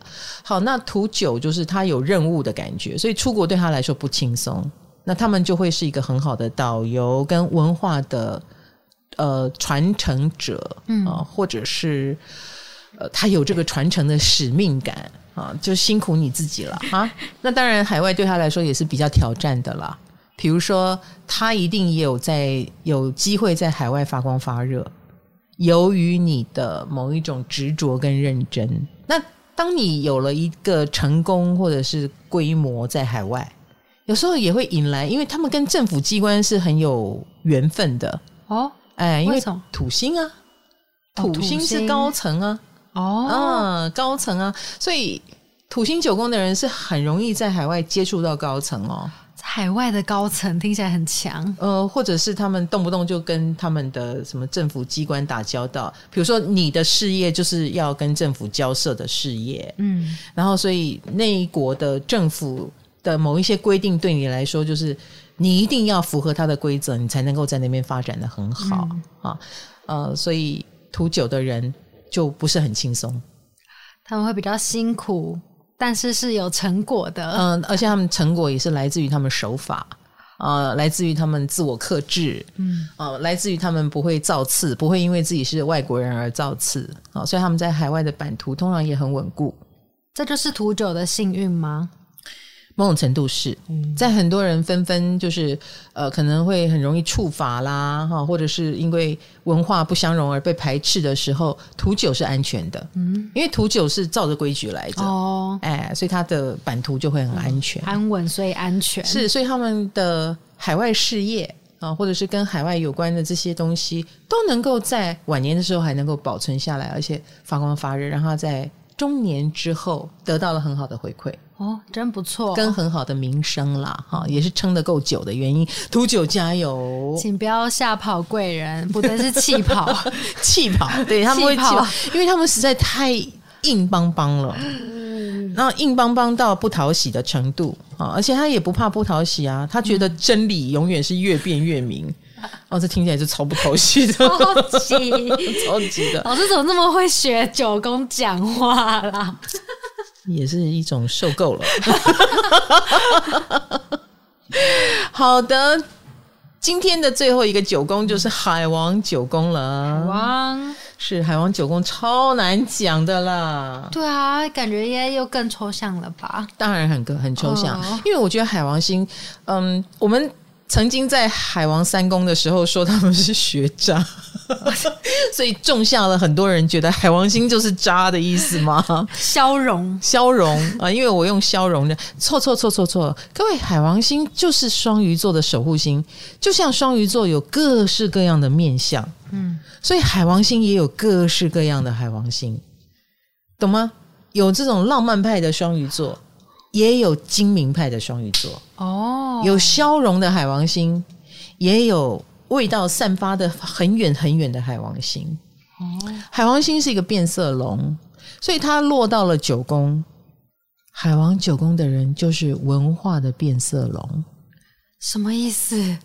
好，那图九就是他有任务的感觉，所以出国对他来说不轻松。那他们就会是一个很好的导游跟文化的呃传承者，嗯或者是呃他有这个传承的使命感啊、呃，就辛苦你自己了 啊。那当然，海外对他来说也是比较挑战的啦。比如说，他一定也有在有机会在海外发光发热，由于你的某一种执着跟认真。那当你有了一个成功或者是规模在海外，有时候也会引来，因为他们跟政府机关是很有缘分的。哦。哎，因为土星啊，土星是高层啊，哦，嗯，高层啊，所以土星九宫的人是很容易在海外接触到高层哦。海外的高层听起来很强，呃，或者是他们动不动就跟他们的什么政府机关打交道，比如说你的事业就是要跟政府交涉的事业，嗯，然后所以那一国的政府的某一些规定对你来说，就是你一定要符合他的规则，你才能够在那边发展的很好，嗯，啊，呃，所以图九的人就不是很轻松，他们会比较辛苦。但是是有成果的，嗯，而且他们成果也是来自于他们手法，呃，来自于他们自我克制，嗯，呃，来自于他们不会造次，不会因为自己是外国人而造次，啊、呃，所以他们在海外的版图通常也很稳固。这就是土九的幸运吗？某种程度是。在很多人纷纷就是呃可能会很容易触法啦哈，或者是因为文化不相容而被排斥的时候，土酒是安全的，嗯，因为土酒是照着规矩来的哦，哎，所以它的版图就会很安全、安稳，所以安全。是，所以他们的海外事业啊，或者是跟海外有关的这些东西，都能够在晚年的时候还能够保存下来，而且发光发热，让它在中年之后得到了很好的回馈。哦，真不错，跟很好的名声啦，哈，也是撑得够久的原因。土九加油，请不要吓跑贵人，不对，是气跑，气跑，对他们会气跑，因为他们实在太硬邦邦了，然后硬邦邦到不讨喜的程度啊，而且他也不怕不讨喜啊，他觉得真理永远是越辩越明。哦，这听起来就超不讨喜的，超级。超级的。老师怎么那么会学九宫讲话啦？也是一种受够了。好的，今天的最后一个九宫就是海王九宫了。海王是海王九宫，超难讲的啦。对啊，感觉也又更抽象了吧？当然很很抽象，哦、因为我觉得海王星，嗯，我们。曾经在海王三宫的时候说他们是学渣，所以种下了很多人觉得海王星就是渣的意思吗？消融，消融啊！因为我用消融的，错错错错错！各位，海王星就是双鱼座的守护星，就像双鱼座有各式各样的面相，嗯，所以海王星也有各式各样的海王星，懂吗？有这种浪漫派的双鱼座。也有精明派的双鱼座哦，有消融的海王星，也有味道散发的很远很远的海王星。哦，海王星是一个变色龙，所以它落到了九宫。海王九宫的人就是文化的变色龙，什么意思？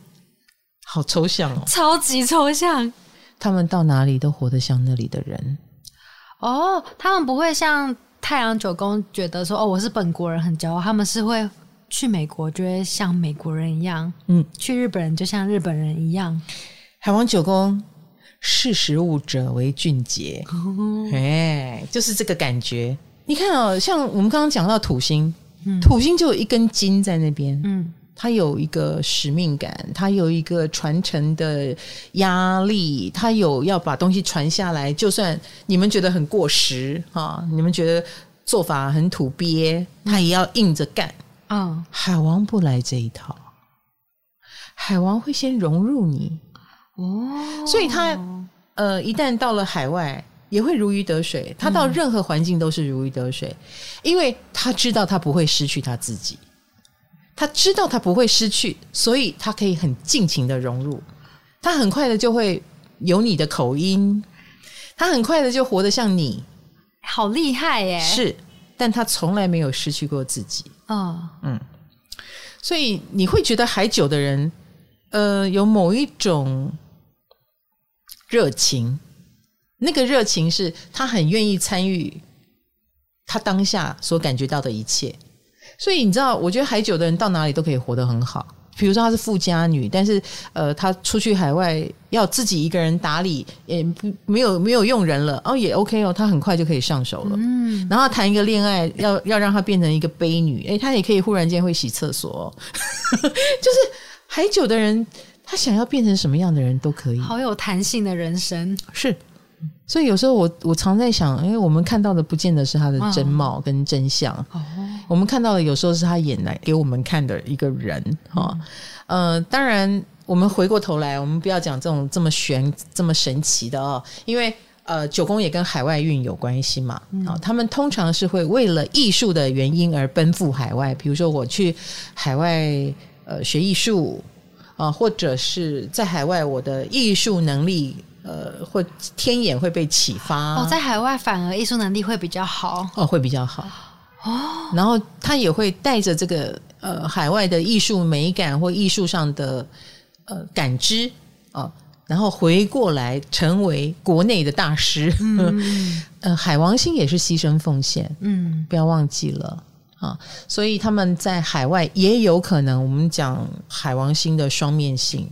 好抽象哦，超级抽象。他们到哪里都活得像那里的人。哦，他们不会像。太阳九宫觉得说：“哦，我是本国人，很骄傲。他们是会去美国，就会像美国人一样；嗯，去日本人就像日本人一样。海王九宫，识时务者为俊杰。哎、哦，就是这个感觉。你看哦，像我们刚刚讲到土星，嗯、土星就有一根筋在那边。嗯。”他有一个使命感，他有一个传承的压力，他有要把东西传下来。就算你们觉得很过时啊，你们觉得做法很土鳖，他也要硬着干。嗯，海王不来这一套，海王会先融入你哦，所以他呃，一旦到了海外，也会如鱼得水。他到任何环境都是如鱼得水，因为他知道他不会失去他自己。他知道他不会失去，所以他可以很尽情的融入。他很快的就会有你的口音，他很快的就活得像你，好厉害耶！是，但他从来没有失去过自己。哦，嗯，所以你会觉得海九的人，呃，有某一种热情，那个热情是他很愿意参与他当下所感觉到的一切。所以你知道，我觉得海九的人到哪里都可以活得很好。比如说她是富家女，但是呃，她出去海外要自己一个人打理，也不没有没有用人了哦，也 OK 哦，她很快就可以上手了。嗯，然后谈一个恋爱，要要让她变成一个悲女，诶，她也可以忽然间会洗厕所哦。就是海九的人，他想要变成什么样的人都可以，好有弹性的人生是。所以有时候我我常在想，因为我们看到的不见得是他的真貌跟真相，哦、我们看到的有时候是他演来给我们看的一个人哈。嗯、呃，当然我们回过头来，我们不要讲这种这么玄、这么神奇的哦，因为呃九宫也跟海外运有关系嘛。啊、嗯，他们通常是会为了艺术的原因而奔赴海外，比如说我去海外呃学艺术啊，或者是在海外我的艺术能力。呃，或天眼会被启发哦，在海外反而艺术能力会比较好哦，会比较好哦。然后他也会带着这个呃海外的艺术美感或艺术上的呃感知啊、哦，然后回过来成为国内的大师。嗯，呃，海王星也是牺牲奉献，嗯，不要忘记了啊、哦。所以他们在海外也有可能，我们讲海王星的双面性。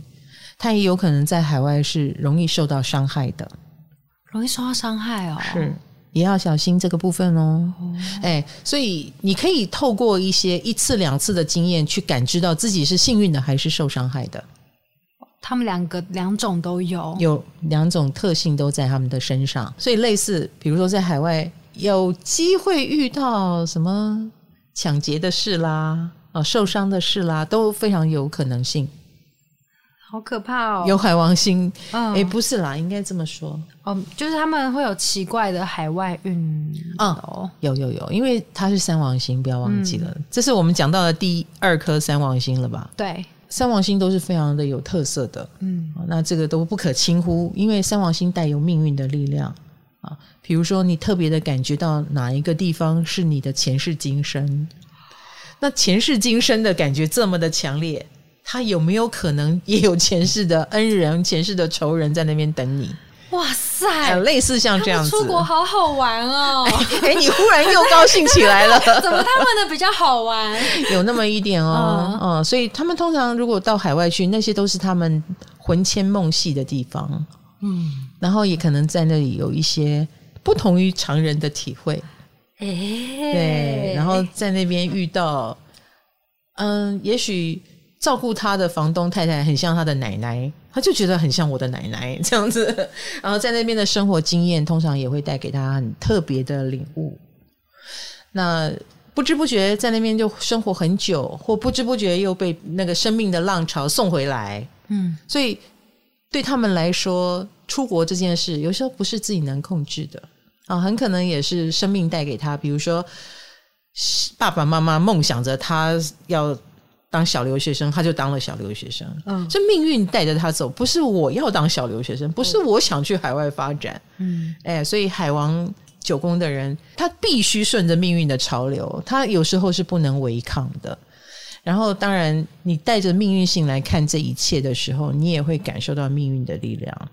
他也有可能在海外是容易受到伤害的，容易受到伤害哦。是也要小心这个部分哦。哎、哦，所以你可以透过一些一次两次的经验去感知到自己是幸运的还是受伤害的。他们两个两种都有，有两种特性都在他们的身上，所以类似，比如说在海外有机会遇到什么抢劫的事啦，啊，受伤的事啦，都非常有可能性。好可怕哦！有海王星，哎、嗯，不是啦，应该这么说，哦，就是他们会有奇怪的海外运哦，有有有，因为它是三王星，不要忘记了，嗯、这是我们讲到的第二颗三王星了吧？对，三王星都是非常的有特色的，嗯，那这个都不可轻忽，因为三王星带有命运的力量啊，比如说你特别的感觉到哪一个地方是你的前世今生，那前世今生的感觉这么的强烈。他有没有可能也有前世的恩人、前世的仇人在那边等你？哇塞，类似像这样子，出国好好玩哦！哎，你忽然又高兴起来了？怎么他们的比较好玩？有那么一点哦，嗯，所以他们通常如果到海外去，那些都是他们魂牵梦系的地方，嗯，然后也可能在那里有一些不同于常人的体会，哎，对，然后在那边遇到，嗯，也许。照顾他的房东太太很像他的奶奶，他就觉得很像我的奶奶这样子。然后在那边的生活经验，通常也会带给他很特别的领悟。那不知不觉在那边就生活很久，或不知不觉又被那个生命的浪潮送回来。嗯，所以对他们来说，出国这件事有时候不是自己能控制的啊，很可能也是生命带给他。比如说，爸爸妈妈梦想着他要。当小留学生，他就当了小留学生。嗯，这命运带着他走，不是我要当小留学生，不是我想去海外发展。嗯，哎，所以海王九宫的人，他必须顺着命运的潮流，他有时候是不能违抗的。然后，当然，你带着命运性来看这一切的时候，你也会感受到命运的力量。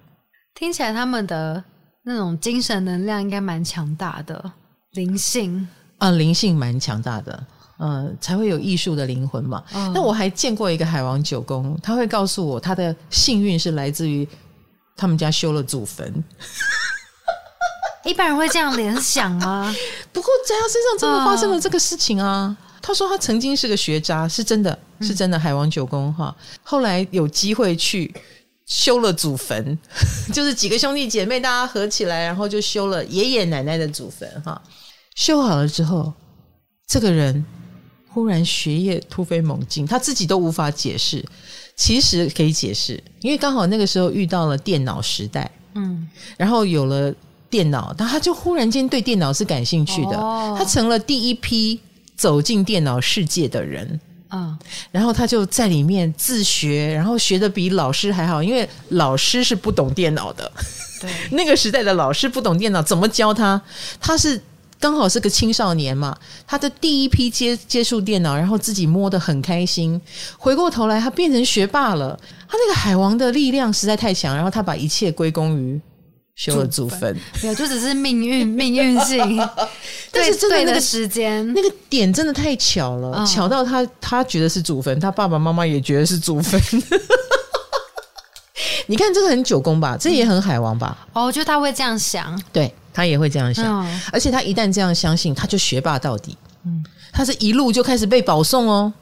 听起来他们的那种精神能量应该蛮强大的，灵性啊，灵性蛮强大的。嗯，才会有艺术的灵魂嘛。那、哦、我还见过一个海王九宫，他会告诉我他的幸运是来自于他们家修了祖坟。一般人会这样联想吗？不过在他身上真的发生了这个事情啊。哦、他说他曾经是个学渣，是真的是真的海王九宫哈。后来有机会去修了祖坟，就是几个兄弟姐妹大家合起来，然后就修了爷爷奶奶的祖坟哈。修好了之后，这个人。忽然学业突飞猛进，他自己都无法解释。其实可以解释，因为刚好那个时候遇到了电脑时代，嗯，然后有了电脑，他他就忽然间对电脑是感兴趣的，哦、他成了第一批走进电脑世界的人，啊，然后他就在里面自学，然后学的比老师还好，因为老师是不懂电脑的，对，那个时代的老师不懂电脑，怎么教他？他是。刚好是个青少年嘛，他的第一批接接触电脑，然后自己摸得很开心。回过头来，他变成学霸了。他那个海王的力量实在太强，然后他把一切归功于修了祖坟。没有，就只是命运，命运性。但是真的那个时间，那个点真的太巧了，嗯、巧到他他觉得是祖坟，他爸爸妈妈也觉得是祖坟。你看这个很九宫吧，这也很海王吧？哦，我觉得他会这样想。对。他也会这样想，嗯、而且他一旦这样相信，他就学霸到底。嗯，他是一路就开始被保送哦，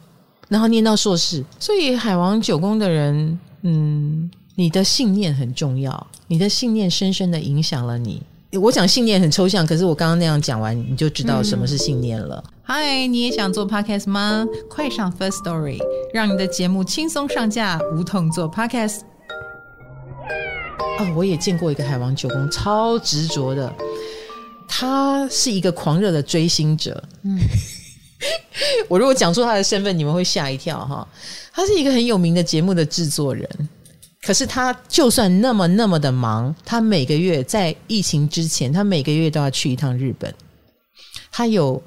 然后念到硕士。所以海王九宫的人，嗯，你的信念很重要，你的信念深深的影响了你。我讲信念很抽象，可是我刚刚那样讲完，你就知道什么是信念了。嗨、嗯，你也想做 podcast 吗？快上 First Story，让你的节目轻松上架，无痛做 podcast。哦，我也见过一个海王九宫，超执着的。他是一个狂热的追星者。嗯，我如果讲出他的身份，你们会吓一跳哈。他是一个很有名的节目的制作人，可是他就算那么那么的忙，他每个月在疫情之前，他每个月都要去一趟日本。他有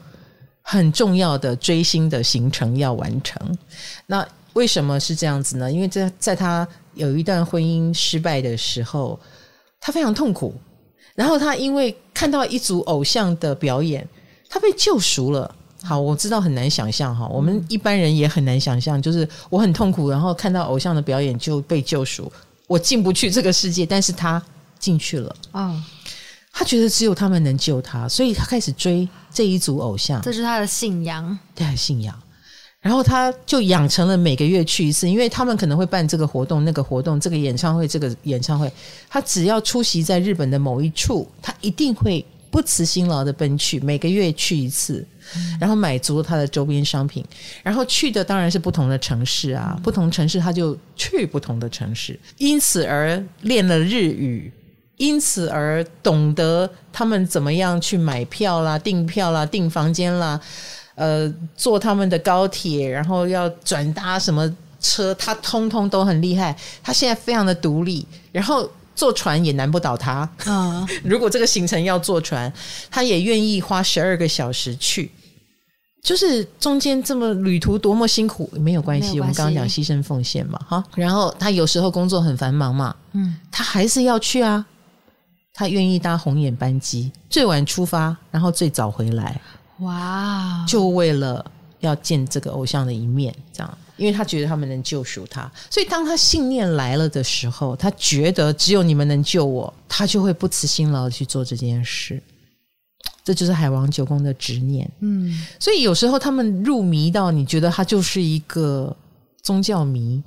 很重要的追星的行程要完成。那为什么是这样子呢？因为在在他。有一段婚姻失败的时候，他非常痛苦。然后他因为看到一组偶像的表演，他被救赎了。好，我知道很难想象哈，我们一般人也很难想象，就是我很痛苦，然后看到偶像的表演就被救赎。我进不去这个世界，但是他进去了。啊，他他觉得只有他们能救他，所以他开始追这一组偶像，这是他的信仰，他的信仰。然后他就养成了每个月去一次，因为他们可能会办这个活动、那个活动、这个演唱会、这个演唱会。他只要出席在日本的某一处，他一定会不辞辛劳的奔去，每个月去一次，然后买足了他的周边商品。然后去的当然是不同的城市啊，不同城市他就去不同的城市，因此而练了日语，因此而懂得他们怎么样去买票啦、订票啦、订房间啦。呃，坐他们的高铁，然后要转搭什么车，他通通都很厉害。他现在非常的独立，然后坐船也难不倒他。嗯，如果这个行程要坐船，他也愿意花十二个小时去。就是中间这么旅途多么辛苦，没有关系。我们刚刚讲牺牲奉献嘛，哈。然后他有时候工作很繁忙嘛，嗯，他还是要去啊。他愿意搭红眼班机，最晚出发，然后最早回来。哇就为了要见这个偶像的一面，这样，因为他觉得他们能救赎他，所以当他信念来了的时候，他觉得只有你们能救我，他就会不辞辛劳的去做这件事。这就是海王九宫的执念。嗯，所以有时候他们入迷到你觉得他就是一个宗教迷，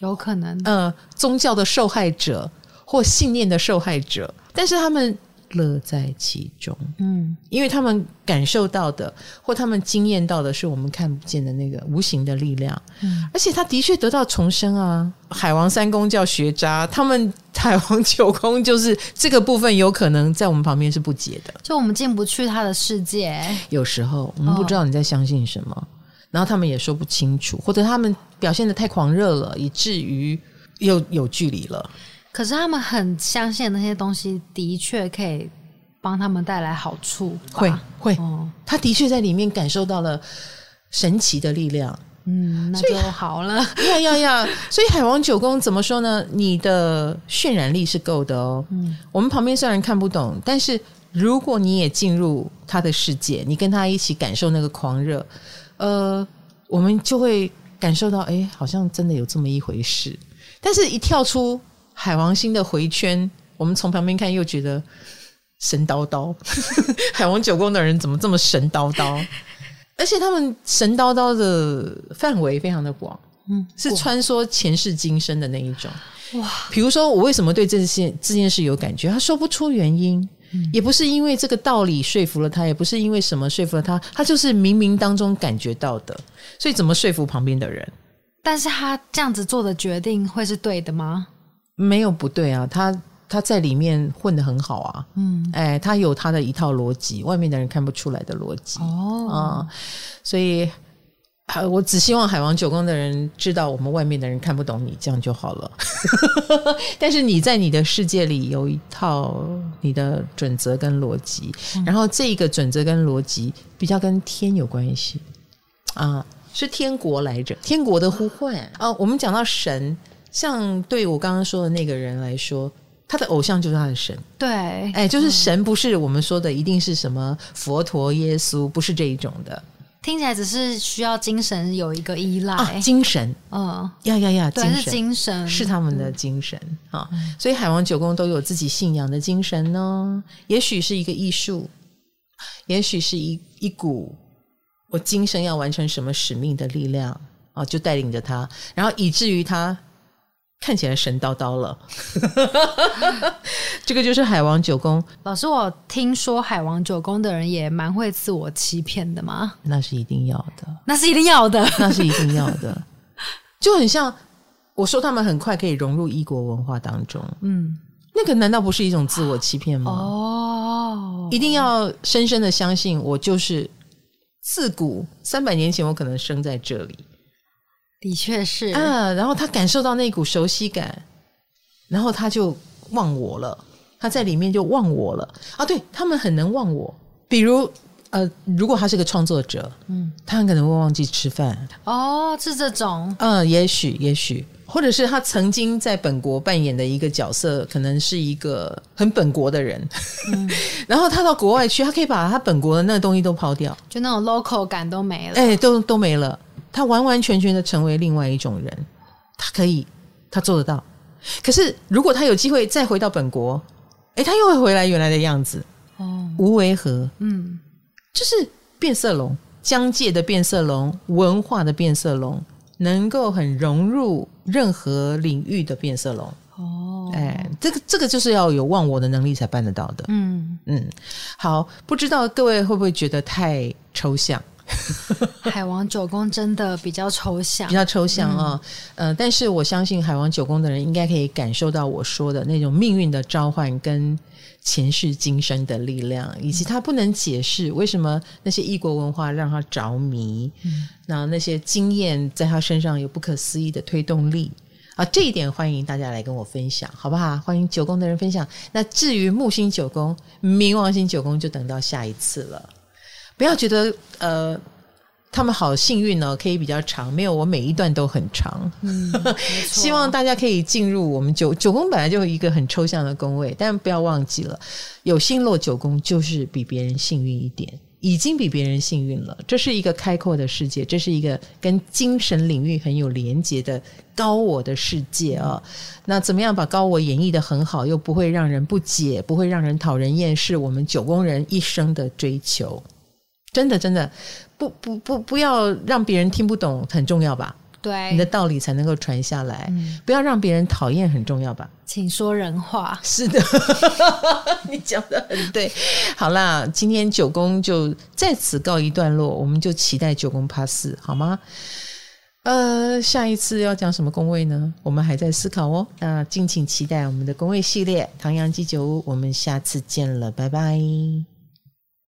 有可能，呃，宗教的受害者或信念的受害者，但是他们。乐在其中，嗯，因为他们感受到的或他们经验到的是我们看不见的那个无形的力量，嗯，而且他的确得到重生啊。海王三公叫学渣，他们 海王九宫就是这个部分有可能在我们旁边是不解的，就我们进不去他的世界。有时候我们不知道你在相信什么，哦，然后他们也说不清楚，或者他们表现的太狂热了，以至于又有距离了。可是他们很相信那些东西，的确可以帮他们带来好处。会会，哦、他的确在里面感受到了神奇的力量。嗯，那就好了。要要要！所以海王九宫怎么说呢？你的渲染力是够的哦。嗯，我们旁边虽然看不懂，但是如果你也进入他的世界，你跟他一起感受那个狂热，呃，我们就会感受到，哎，好像真的有这么一回事。但是一跳出。海王星的回圈，我们从旁边看又觉得神叨叨。海王九宫的人怎么这么神叨叨？而且他们神叨叨的范围非常的广，嗯，是穿梭前世今生的那一种。哇！比如说，我为什么对这件这件事有感觉？他说不出原因，嗯，也不是因为这个道理说服了他，也不是因为什么说服了他，他就是冥冥当中感觉到的。所以怎么说服旁边的人？但是他这样子做的决定会是对的吗？没有不对啊，他他在里面混得很好啊，嗯，哎，他有他的一套逻辑，外面的人看不出来的逻辑哦，啊、嗯，所以，我只希望海王九宫的人知道，我们外面的人看不懂你，这样就好了。但是你在你的世界里有一套你的准则跟逻辑，嗯、然后这个准则跟逻辑比较跟天有关系啊，是天国来着，天国的呼唤啊。我们讲到神。像对我刚刚说的那个人来说，他的偶像就是他的神。对，哎，就是神，不是我们说的一定是什么佛陀、耶稣，不是这一种的。听起来只是需要精神有一个依赖。啊、精神，嗯，呀呀呀，对，精神是精神，是他们的精神啊。嗯、所以海王九宫都有自己信仰的精神呢。也许是一个艺术，也许是一一股我今生要完成什么使命的力量啊，就带领着他，然后以至于他。看起来神叨叨了，这个就是海王九宫。老师，我听说海王九宫的人也蛮会自我欺骗的吗？那是一定要的，那是一定要的，那是一定要的。就很像我说，他们很快可以融入异国文化当中。嗯，那个难道不是一种自我欺骗吗？哦，一定要深深的相信，我就是自古三百年前，我可能生在这里。的确是。啊，然后他感受到那股熟悉感，然后他就忘我了，他在里面就忘我了。啊！对，他们很能忘我，比如呃，如果他是个创作者，嗯，他很可能会忘记吃饭。哦，是这种，嗯，也许也许，或者是他曾经在本国扮演的一个角色，可能是一个很本国的人，嗯、然后他到国外去，他可以把他本国的那个东西都抛掉，就那种 local 感都没了，哎，都都没了。他完完全全的成为另外一种人，他可以，他做得到。可是，如果他有机会再回到本国，诶，他又会回来原来的样子。哦无为和，嗯，就是变色龙，疆界的变色龙，文化的变色龙，能够很融入任何领域的变色龙。哦，哎，这个这个就是要有忘我的能力才办得到的。嗯嗯，好，不知道各位会不会觉得太抽象？海王九宫真的比较抽象，比较抽象啊、哦。嗯、呃，但是我相信海王九宫的人应该可以感受到我说的那种命运的召唤跟前世今生的力量，以及他不能解释为什么那些异国文化让他着迷，嗯，那那些经验在他身上有不可思议的推动力。啊，这一点欢迎大家来跟我分享，好不好？欢迎九宫的人分享。那至于木星九宫、冥王星九宫，就等到下一次了。不要觉得呃，他们好幸运哦，可以比较长。没有，我每一段都很长。嗯，希望大家可以进入我们九九宫，本来就是一个很抽象的宫位，但不要忘记了，有星落九宫就是比别人幸运一点。已经比别人幸运了，这是一个开阔的世界，这是一个跟精神领域很有连接的高我的世界啊。那怎么样把高我演绎的很好，又不会让人不解，不会让人讨人厌，是我们九宫人一生的追求。真的，真的，不不不，不要让别人听不懂，很重要吧？对，你的道理才能够传下来。嗯，不要让别人讨厌，很重要吧？请说人话。是的，你讲的很对。好啦，今天九宫就在此告一段落，我们就期待九宫 Pass 四好吗？呃，下一次要讲什么宫位呢？我们还在思考哦。那敬请期待我们的宫位系列《唐阳鸡酒屋》，我们下次见了，拜拜。